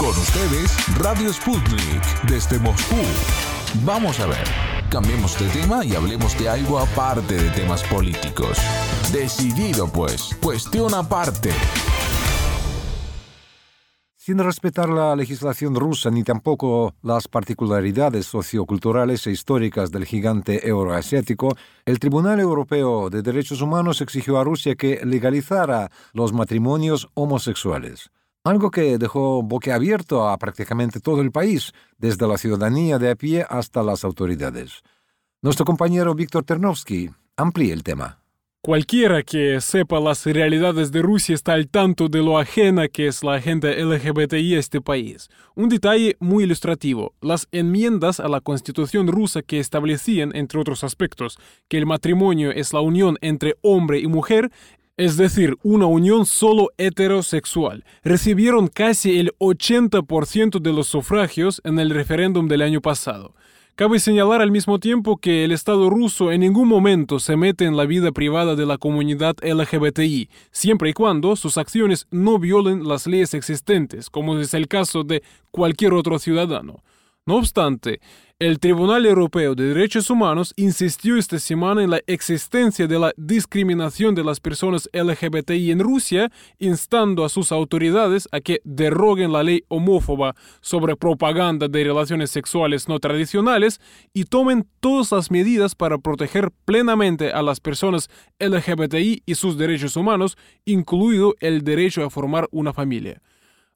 Con ustedes, Radio Sputnik, desde Moscú. Vamos a ver, cambiemos de tema y hablemos de algo aparte de temas políticos. Decidido pues, cuestión aparte. Sin respetar la legislación rusa ni tampoco las particularidades socioculturales e históricas del gigante euroasiático, el Tribunal Europeo de Derechos Humanos exigió a Rusia que legalizara los matrimonios homosexuales, algo que dejó boquiabierto a prácticamente todo el país, desde la ciudadanía de a pie hasta las autoridades. Nuestro compañero Víctor Ternovsky amplía el tema. Cualquiera que sepa las realidades de Rusia está al tanto de lo ajena que es la agenda LGBTI a este país. Un detalle muy ilustrativo, las enmiendas a la constitución rusa que establecían, entre otros aspectos, que el matrimonio es la unión entre hombre y mujer, es decir, una unión solo heterosexual, recibieron casi el 80% de los sufragios en el referéndum del año pasado. Cabe señalar al mismo tiempo que el Estado ruso en ningún momento se mete en la vida privada de la comunidad LGBTI, siempre y cuando sus acciones no violen las leyes existentes, como es el caso de cualquier otro ciudadano. No obstante, el Tribunal Europeo de Derechos Humanos insistió esta semana en la existencia de la discriminación de las personas LGBTI en Rusia, instando a sus autoridades a que derroguen la ley homófoba sobre propaganda de relaciones sexuales no tradicionales y tomen todas las medidas para proteger plenamente a las personas LGBTI y sus derechos humanos, incluido el derecho a formar una familia.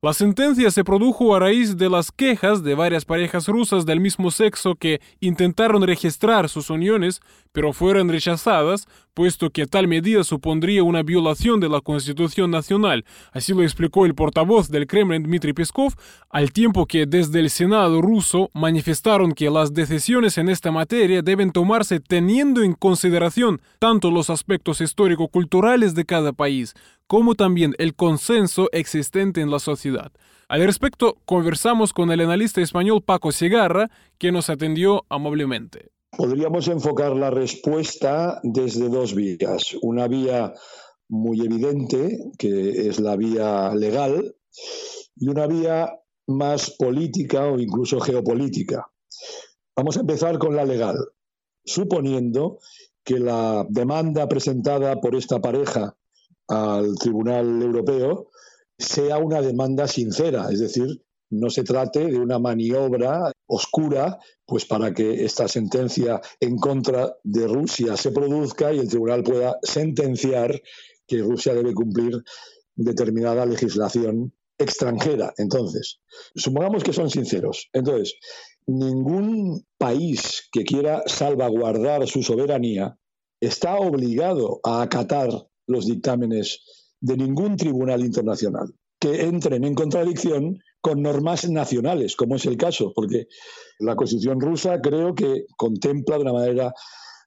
La sentencia se produjo a raíz de las quejas de varias parejas rusas del mismo sexo que intentaron registrar sus uniones, pero fueron rechazadas, puesto que tal medida supondría una violación de la Constitución Nacional. Así lo explicó el portavoz del Kremlin, Dmitry Peskov, al tiempo que desde el Senado ruso manifestaron que las decisiones en esta materia deben tomarse teniendo en consideración tanto los aspectos histórico-culturales de cada país, como también el consenso existente en la sociedad. Al respecto, conversamos con el analista español Paco Segarra, que nos atendió amablemente. Podríamos enfocar la respuesta desde dos vías. Una vía muy evidente, que es la vía legal, y una vía más política o incluso geopolítica. Vamos a empezar con la legal, suponiendo que la demanda presentada por esta pareja al Tribunal Europeo sea una demanda sincera, es decir, no se trate de una maniobra oscura, pues para que esta sentencia en contra de Rusia se produzca y el tribunal pueda sentenciar que Rusia debe cumplir determinada legislación extranjera. Entonces, supongamos que son sinceros. Entonces, ningún país que quiera salvaguardar su soberanía está obligado a acatar los dictámenes de ningún tribunal internacional que entren en contradicción con normas nacionales, como es el caso, porque la Constitución rusa creo que contempla de una manera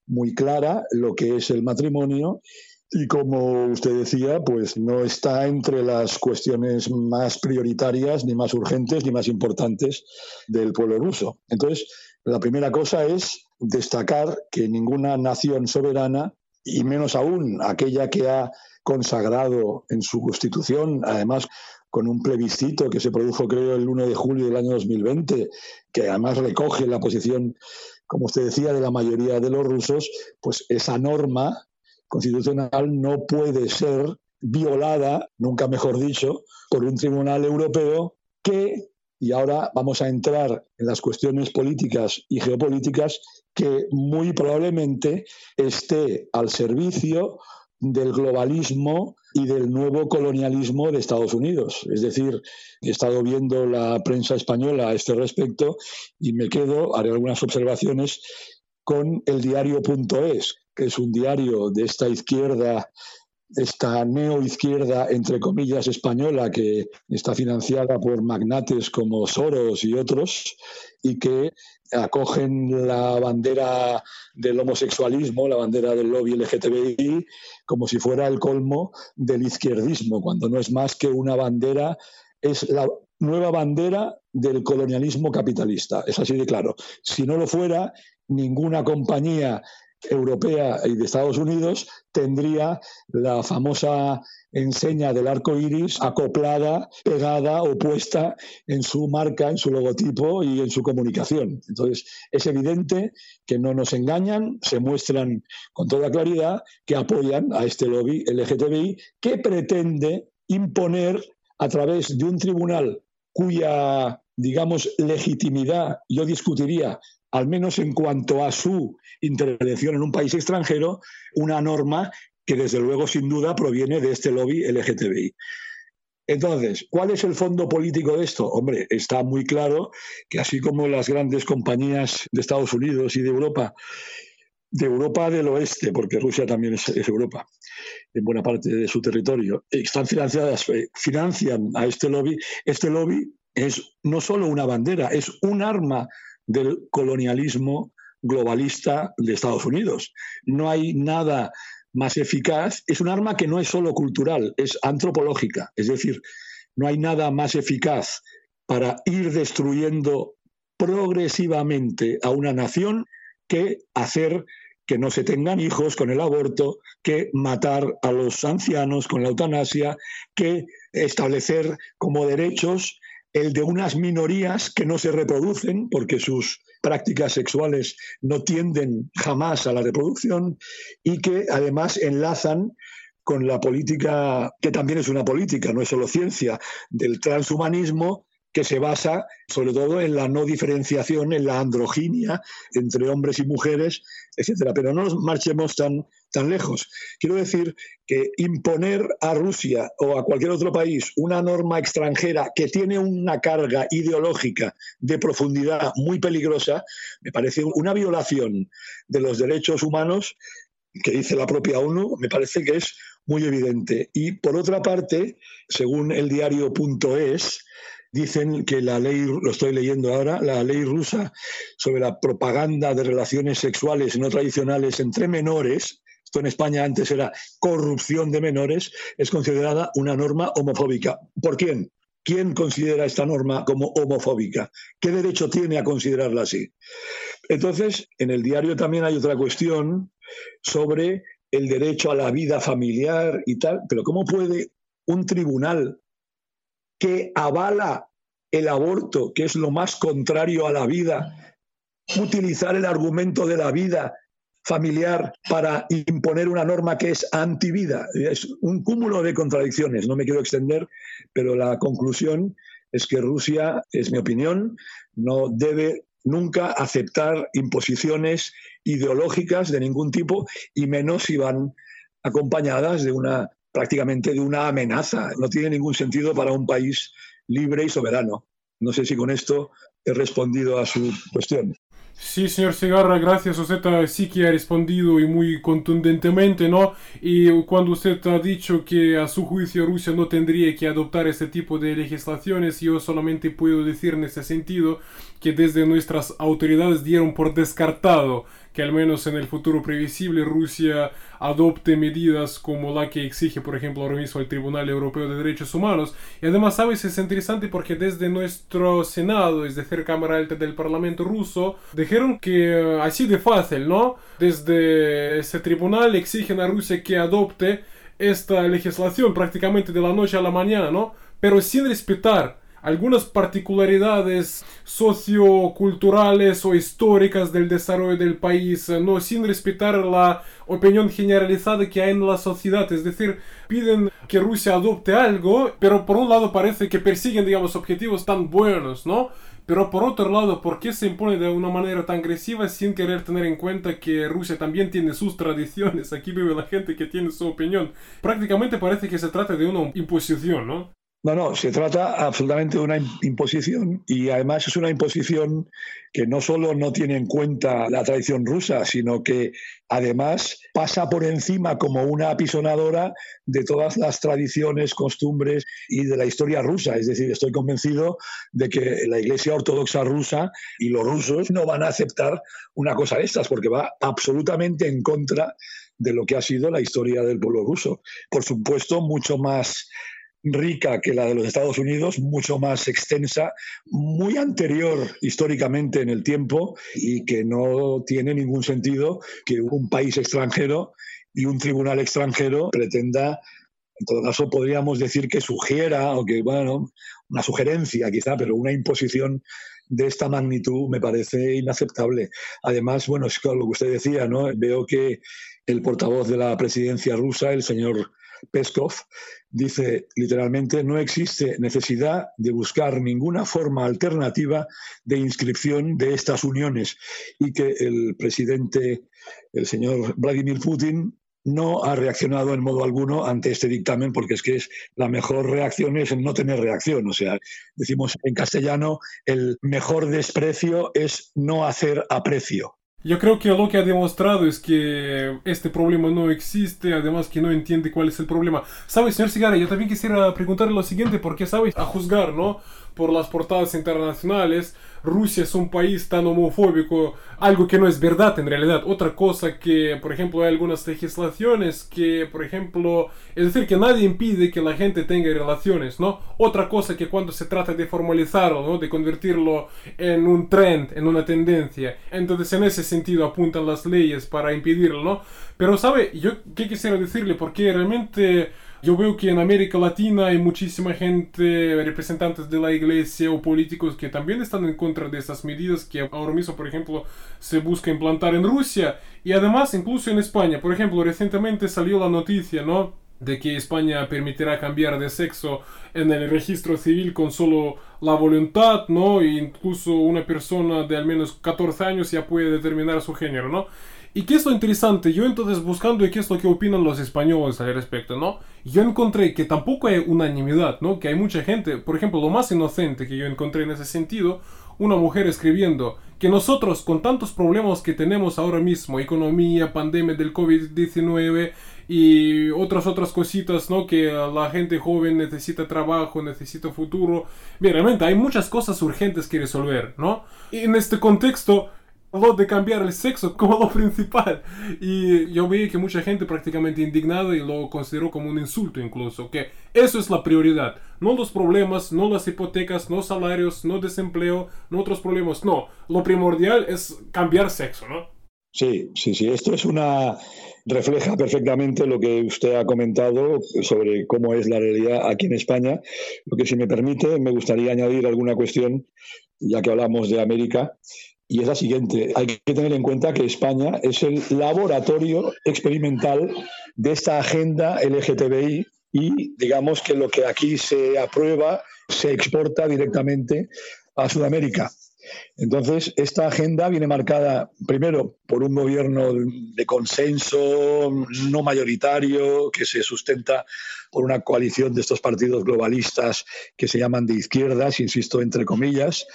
muy clara lo que es el matrimonio y como usted decía, pues no está entre las cuestiones más prioritarias, ni más urgentes, ni más importantes del pueblo ruso. Entonces, la primera cosa es destacar que ninguna nación soberana y menos aún aquella que ha consagrado en su constitución, además con un plebiscito que se produjo creo el 1 de julio del año 2020, que además recoge la posición, como usted decía, de la mayoría de los rusos, pues esa norma constitucional no puede ser violada, nunca mejor dicho, por un tribunal europeo que y ahora vamos a entrar en las cuestiones políticas y geopolíticas que muy probablemente esté al servicio del globalismo y del nuevo colonialismo de Estados Unidos. Es decir, he estado viendo la prensa española a este respecto y me quedo, haré algunas observaciones con el diario.es, que es un diario de esta izquierda esta neoizquierda, entre comillas, española, que está financiada por magnates como Soros y otros, y que acogen la bandera del homosexualismo, la bandera del lobby LGTBI, como si fuera el colmo del izquierdismo, cuando no es más que una bandera, es la nueva bandera del colonialismo capitalista. Es así de claro. Si no lo fuera, ninguna compañía europea y de Estados Unidos tendría la famosa enseña del arco iris acoplada, pegada o puesta en su marca, en su logotipo y en su comunicación. Entonces, es evidente que no nos engañan, se muestran con toda claridad que apoyan a este lobby LGTBI que pretende imponer a través de un tribunal cuya, digamos, legitimidad yo discutiría al menos en cuanto a su intervención en un país extranjero, una norma que desde luego sin duda proviene de este lobby LGTBI. Entonces, ¿cuál es el fondo político de esto? Hombre, está muy claro que así como las grandes compañías de Estados Unidos y de Europa, de Europa del oeste, porque Rusia también es, Europa, en buena parte de su territorio, están financiadas, eh, financian a este lobby, este lobby es no solo una bandera, es un arma del colonialismo globalista de Estados Unidos. No hay nada más eficaz. Es un arma que no es solo cultural, es antropológica. Es decir, no hay nada más eficaz para ir destruyendo progresivamente a una nación que hacer que no se tengan hijos con el aborto, que matar a los ancianos con la eutanasia, que establecer como derechos el de unas minorías que no se reproducen porque sus prácticas sexuales no tienden jamás a la reproducción y que además enlazan con la política, que también es una política, no es solo ciencia, del transhumanismo que se basa sobre todo en la no diferenciación, en la androginia entre hombres y mujeres, etcétera. Pero no nos marchemos tan, tan lejos. Quiero decir que imponer a Rusia o a cualquier otro país una norma extranjera que tiene una carga ideológica de profundidad muy peligrosa, me parece una violación de los derechos humanos que dice la propia ONU, me parece que es muy evidente. Y por otra parte, según el diario.es, dicen que la ley, lo estoy leyendo ahora, la ley rusa sobre la propaganda de relaciones sexuales no tradicionales entre menores, esto en España antes era corrupción de menores, es considerada una norma homofóbica. ¿Por quién? ¿Quién considera esta norma como homofóbica? ¿Qué derecho tiene a considerarla así? Entonces, en el diario también hay otra cuestión sobre el derecho a la vida familiar y tal, pero ¿cómo puede un tribunal que avala el aborto, que es lo más contrario a la vida, utilizar el argumento de la vida familiar para imponer una norma que es antivida. Es un cúmulo de contradicciones, no me quiero extender, pero la conclusión es que Rusia, es mi opinión, no debe nunca aceptar imposiciones ideológicas de ningún tipo y menos si van acompañadas de una prácticamente de una amenaza. No tiene ningún sentido para un país libre y soberano. No sé si con esto he respondido a su cuestión. Sí, señor Segarra, gracias. Usted sí que ha respondido y muy contundentemente, ¿no? Y cuando usted ha dicho que a su juicio Rusia no tendría que adoptar este tipo de legislaciones, yo solamente puedo decir en ese sentido que desde nuestras autoridades dieron por descartado que al menos en el futuro previsible Rusia adopte medidas como la que exige, por ejemplo, ahora mismo el Tribunal Europeo de Derechos Humanos. Y además, sabes, es interesante porque desde nuestro Senado, es decir, Cámara Alta del Parlamento ruso, dijeron que eh, así de fácil, ¿no? Desde ese tribunal exigen a Rusia que adopte esta legislación prácticamente de la noche a la mañana, ¿no? Pero sin respetar algunas particularidades socioculturales o históricas del desarrollo del país, no sin respetar la opinión generalizada que hay en la sociedad. Es decir, piden que Rusia adopte algo, pero por un lado parece que persiguen, digamos, objetivos tan buenos, ¿no? Pero por otro lado, ¿por qué se impone de una manera tan agresiva sin querer tener en cuenta que Rusia también tiene sus tradiciones? Aquí vive la gente que tiene su opinión. Prácticamente parece que se trata de una imposición, ¿no? No, no, se trata absolutamente de una imposición y además es una imposición que no solo no tiene en cuenta la tradición rusa, sino que además pasa por encima como una apisonadora de todas las tradiciones, costumbres y de la historia rusa. Es decir, estoy convencido de que la Iglesia Ortodoxa rusa y los rusos no van a aceptar una cosa de estas porque va absolutamente en contra de lo que ha sido la historia del pueblo ruso. Por supuesto, mucho más rica que la de los Estados Unidos, mucho más extensa, muy anterior históricamente en el tiempo y que no tiene ningún sentido que un país extranjero y un tribunal extranjero pretenda en todo caso, podríamos decir que sugiera, o que, bueno, una sugerencia quizá, pero una imposición de esta magnitud me parece inaceptable. Además, bueno, es lo que usted decía, ¿no? Veo que el portavoz de la presidencia rusa, el señor Peskov, dice literalmente, no existe necesidad de buscar ninguna forma alternativa de inscripción de estas uniones y que el presidente, el señor Vladimir Putin, no ha reaccionado en modo alguno ante este dictamen, porque es que es la mejor reacción es no tener reacción. O sea, decimos en castellano, el mejor desprecio es no hacer aprecio. Yo creo que lo que ha demostrado es que este problema no existe, además que no entiende cuál es el problema. ¿Sabes, señor Cigara? Yo también quisiera preguntarle lo siguiente, porque, ¿sabes? A juzgar, ¿no? Por las portadas internacionales, Rusia es un país tan homofóbico, algo que no es verdad en realidad. Otra cosa que, por ejemplo, hay algunas legislaciones que, por ejemplo, es decir, que nadie impide que la gente tenga relaciones, ¿no? Otra cosa que cuando se trata de formalizarlo, ¿no? De convertirlo en un trend, en una tendencia. Entonces, en ese sentido apuntan las leyes para impedirlo, ¿no? Pero, ¿sabe? Yo, ¿qué quisiera decirle? Porque realmente yo veo que en América Latina hay muchísima gente, representantes de la iglesia o políticos que también están en contra de estas medidas que ahora mismo, por ejemplo, se busca implantar en Rusia y además incluso en España. Por ejemplo, recientemente salió la noticia, ¿no? de que España permitirá cambiar de sexo en el registro civil con solo la voluntad, ¿no? E incluso una persona de al menos 14 años ya puede determinar su género, ¿no? ¿Y qué es lo interesante? Yo entonces buscando qué es lo que opinan los españoles al respecto, ¿no? Yo encontré que tampoco hay unanimidad, ¿no? Que hay mucha gente, por ejemplo, lo más inocente que yo encontré en ese sentido, una mujer escribiendo que nosotros con tantos problemas que tenemos ahora mismo, economía, pandemia del COVID-19 y otras otras cositas, ¿no? Que la gente joven necesita trabajo, necesita futuro. Bien, realmente hay muchas cosas urgentes que resolver, ¿no? Y en este contexto de cambiar el sexo como lo principal. Y yo vi que mucha gente prácticamente indignada y lo consideró como un insulto incluso, que eso es la prioridad. No los problemas, no las hipotecas, no salarios, no desempleo, no otros problemas. No, lo primordial es cambiar sexo, ¿no? Sí, sí, sí. Esto es una refleja perfectamente lo que usted ha comentado sobre cómo es la realidad aquí en España. Lo que si me permite, me gustaría añadir alguna cuestión, ya que hablamos de América, y es la siguiente. Hay que tener en cuenta que España es el laboratorio experimental de esta agenda LGTBI y digamos que lo que aquí se aprueba se exporta directamente a Sudamérica. Entonces, esta agenda viene marcada primero por un gobierno de consenso no mayoritario que se sustenta por una coalición de estos partidos globalistas que se llaman de izquierdas, insisto, entre comillas,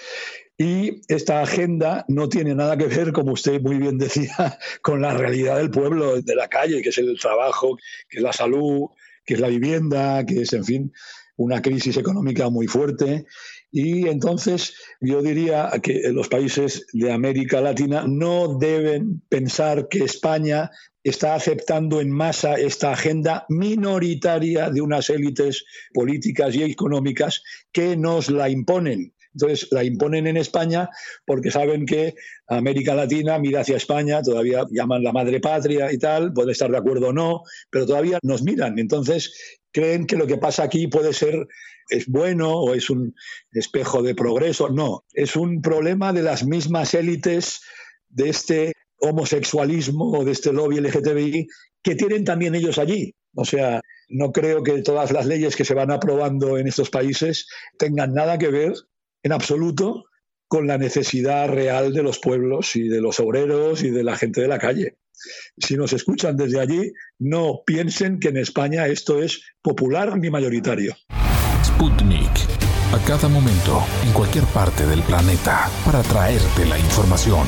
y esta agenda no tiene nada que ver, como usted muy bien decía, con la realidad del pueblo, de la calle, que es el trabajo, que es la salud, que es la vivienda, que es, en fin, una crisis económica muy fuerte. Y entonces yo diría que los países de América Latina no deben pensar que España está aceptando en masa esta agenda minoritaria de unas élites políticas y económicas que nos la imponen. Entonces la imponen en España porque saben que América Latina mira hacia España, todavía llaman la madre patria y tal, puede estar de acuerdo o no, pero todavía nos miran. Entonces creen que lo que pasa aquí puede ser es bueno o es un espejo de progreso. No, es un problema de las mismas élites de este homosexualismo o de este lobby LGTBI que tienen también ellos allí. O sea, no creo que todas las leyes que se van aprobando en estos países tengan nada que ver en absoluto con la necesidad real de los pueblos y de los obreros y de la gente de la calle. Si nos escuchan desde allí, no piensen que en España esto es popular ni mayoritario. Sputnik. A cada momento, en cualquier parte del planeta, para traerte la información.